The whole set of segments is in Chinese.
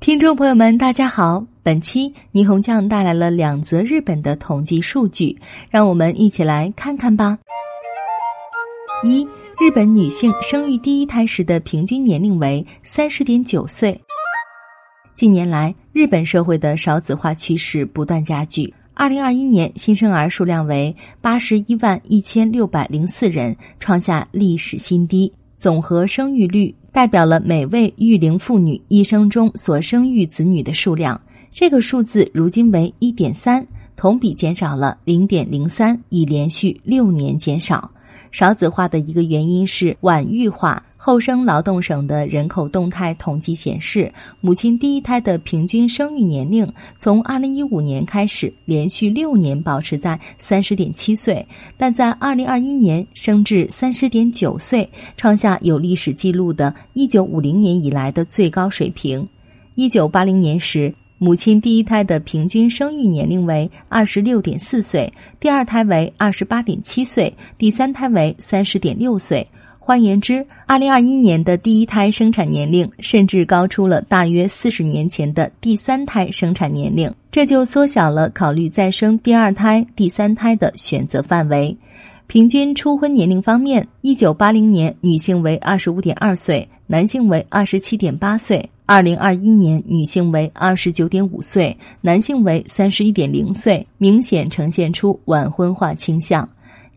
听众朋友们，大家好！本期霓虹酱带来了两则日本的统计数据，让我们一起来看看吧。一、日本女性生育第一胎时的平均年龄为三十点九岁。近年来，日本社会的少子化趋势不断加剧。二零二一年新生儿数量为八十一万一千六百零四人，创下历史新低。总和生育率代表了每位育龄妇女一生中所生育子女的数量，这个数字如今为一点三，同比减少了零点零三，已连续六年减少。少子化的一个原因是晚育化。厚生劳动省的人口动态统计显示，母亲第一胎的平均生育年龄从二零一五年开始连续六年保持在三十点七岁，但在二零二一年升至三十点九岁，创下有历史记录的一九五零年以来的最高水平。一九八零年时，母亲第一胎的平均生育年龄为二十六点四岁，第二胎为二十八点七岁，第三胎为三十点六岁。换言之，二零二一年的第一胎生产年龄甚至高出了大约四十年前的第三胎生产年龄，这就缩小了考虑再生第二胎、第三胎的选择范围。平均初婚年龄方面，一九八零年女性为二十五点二岁，男性为二十七点八岁；二零二一年女性为二十九点五岁，男性为三十一点零岁，明显呈现出晚婚化倾向。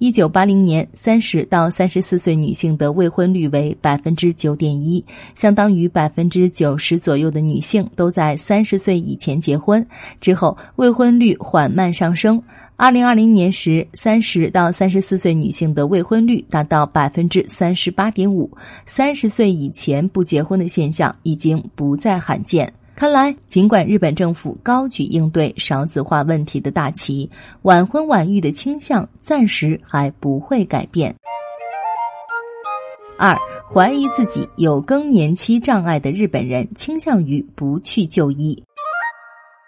一九八零年，三十到三十四岁女性的未婚率为百分之九点一，相当于百分之九十左右的女性都在三十岁以前结婚。之后，未婚率缓慢上升。二零二零年时，三十到三十四岁女性的未婚率达到百分之三十八点五，三十岁以前不结婚的现象已经不再罕见。看来，尽管日本政府高举应对少子化问题的大旗，晚婚晚育的倾向暂时还不会改变。二，怀疑自己有更年期障碍的日本人倾向于不去就医。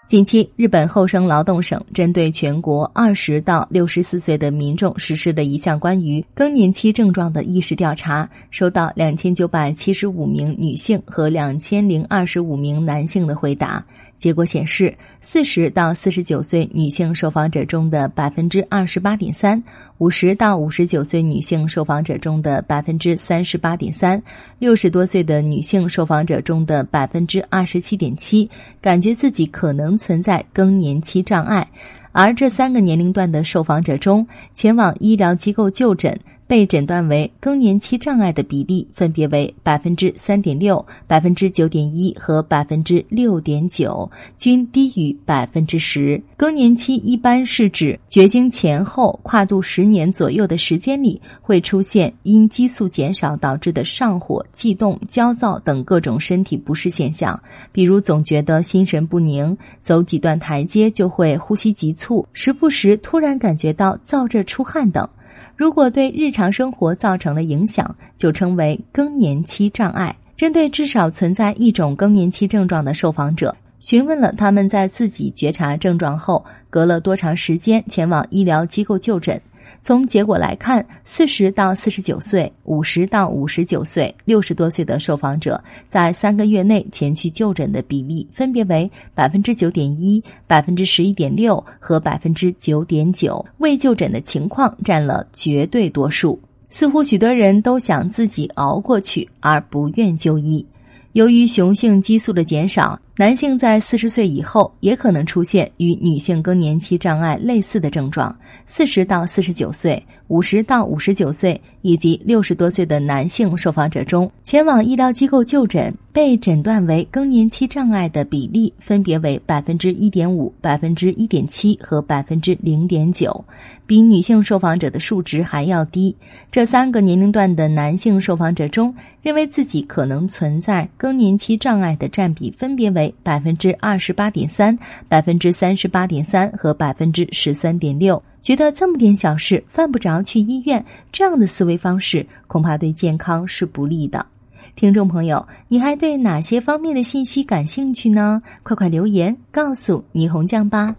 近期，日本厚生劳动省针对全国二十到六十四岁的民众实施的一项关于更年期症状的意识调查，收到两千九百七十五名女性和两千零二十五名男性的回答。结果显示，四十到四十九岁女性受访者中的百分之二十八点三，五十到五十九岁女性受访者中的百分之三十八点三，六十多岁的女性受访者中的百分之二十七点七，感觉自己可能存在更年期障碍。而这三个年龄段的受访者中，前往医疗机构就诊。被诊断为更年期障碍的比例分别为百分之三点六、百分之九点一和百分之六点九，均低于百分之十。更年期一般是指绝经前后跨度十年左右的时间里，会出现因激素减少导致的上火、悸动、焦躁等各种身体不适现象，比如总觉得心神不宁，走几段台阶就会呼吸急促，时不时突然感觉到燥热出汗等。如果对日常生活造成了影响，就称为更年期障碍。针对至少存在一种更年期症状的受访者，询问了他们在自己觉察症状后，隔了多长时间前往医疗机构就诊。从结果来看，四十到四十九岁、五十到五十九岁、六十多岁的受访者在三个月内前去就诊的比例分别为百分之九点一、百分之十一点六和百分之九点九，未就诊的情况占了绝对多数。似乎许多人都想自己熬过去，而不愿就医。由于雄性激素的减少，男性在四十岁以后也可能出现与女性更年期障碍类似的症状。四十到四十九岁、五十到五十九岁以及六十多岁的男性受访者中，前往医疗机构就诊被诊断为更年期障碍的比例分别为百分之一点五、百分之一点七和百分之零点九。比女性受访者的数值还要低。这三个年龄段的男性受访者中，认为自己可能存在更年期障碍的占比分别为百分之二十八点三、百分之三十八点三和百分之十三点六。觉得这么点小事犯不着去医院，这样的思维方式恐怕对健康是不利的。听众朋友，你还对哪些方面的信息感兴趣呢？快快留言告诉霓虹酱吧。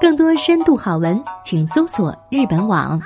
更多深度好文，请搜索日本网。